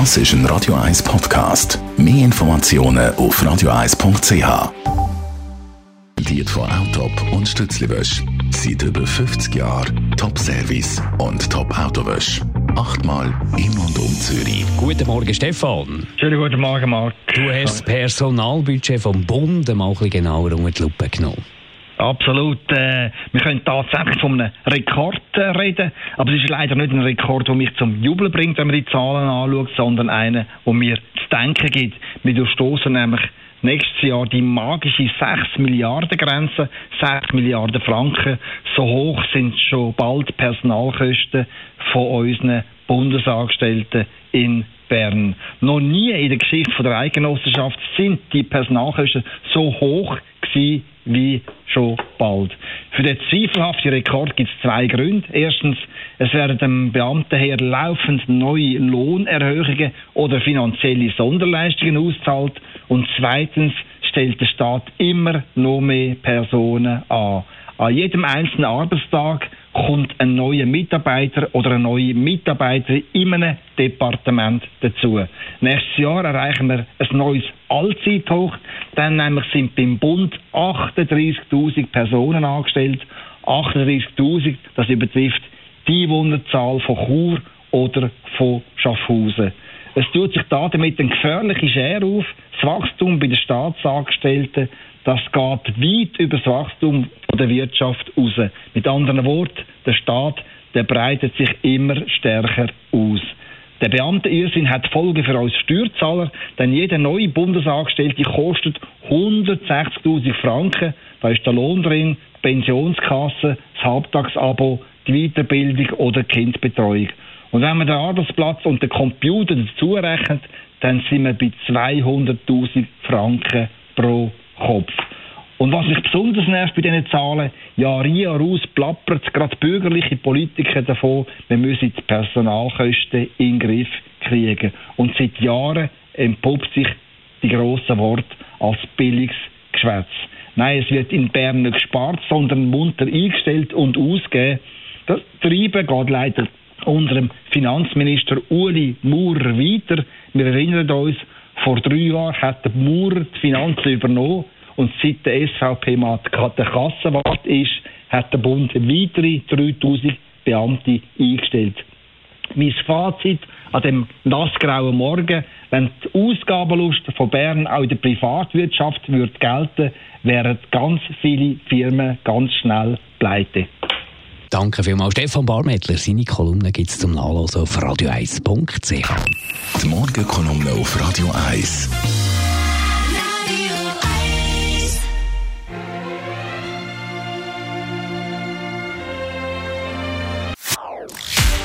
Das ist ein Radio 1 Podcast. Mehr Informationen auf radio1.ch. Die von Autop und Stützliwösch. Seit über 50 Jahren Top-Service und Top-Autowösch. Achtmal in und um Zürich. Guten Morgen, Stefan. Schönen guten Morgen, Marc. Du hast das Personalbudget vom Bund mal ein bisschen genauer unter die Lupe genommen. Absolut. Äh, wir können tatsächlich von einem Rekord äh, reden, aber es ist leider nicht ein Rekord, der mich zum Jubeln bringt, wenn man die Zahlen anschaut, sondern einer, der mir zu denken gibt. Wir durchstoßen nämlich nächstes Jahr die magische 6 Milliarden Grenze, 6 Milliarden Franken. So hoch sind schon bald Personalkosten von unseren Bundesangestellten in Bern. Noch nie in der Geschichte der Eidgenossenschaft sind die Personalkosten so hoch gewesen wie schon bald. Für den zweifelhaften Rekord gibt es zwei Gründe. Erstens, es werden dem Beamtenheer laufend neue Lohnerhöhungen oder finanzielle Sonderleistungen ausgezahlt. Und zweitens stellt der Staat immer noch mehr Personen an. An jedem einzelnen Arbeitstag kommt ein neuer Mitarbeiter oder eine neue Mitarbeiterin in einem Departement dazu. Nächstes Jahr erreichen wir ein neues Allzeithoch. Dann nämlich sind beim Bund 38.000 Personen angestellt. 38.000, das übertrifft die Einwohnerzahl von Chur oder von Schaffhausen. Es tut sich damit eine gefährliche Schere auf. Das Wachstum bei den Staatsangestellten, das geht weit über das Wachstum der Wirtschaft raus. Mit anderen Worten, der Staat, der breitet sich immer stärker aus. Der Beamtenirrsinn hat Folgen für uns Steuerzahler, denn jeder neue Bundesangestellte kostet 160.000 Franken. Da ist der Lohn drin, die Pensionskasse, das Halbtagsabo, die Weiterbildung oder die Kindbetreuung. Und wenn man den Arbeitsplatz und den Computer dazu rechnet, dann sind wir bei 200.000 Franken pro Kopf. Und was mich besonders nervt bei diesen Zahlen, Jahr in Jahr aus plappert gerade bürgerliche Politiker davon, wir müssen die Personalkosten in den Griff kriegen. Und seit Jahren entpuppt sich die grossen Worte als billiges Geschwätz. Nein, es wird in Bern nicht gespart, sondern munter eingestellt und ausgegeben. Das Treiben geht leider unserem Finanzminister Uli Maurer weiter. Wir erinnern uns, vor drei Jahren hat der Maurer die Finanzen übernommen und seit der SVP mal der Kassenwart ist, hat der Bund weitere 3000 Beamte eingestellt. Mein Fazit an dem nassgrauen Morgen, wenn die Ausgabenlust von Bern auch in der Privatwirtschaft würde gelten, wären ganz viele Firmen ganz schnell pleite. Danke vielmals, Stefan Barmettler. Seine Kolumne gibt es zum Nachlesen auf radio1.ch. Die Morgenkolumne auf Radio 1.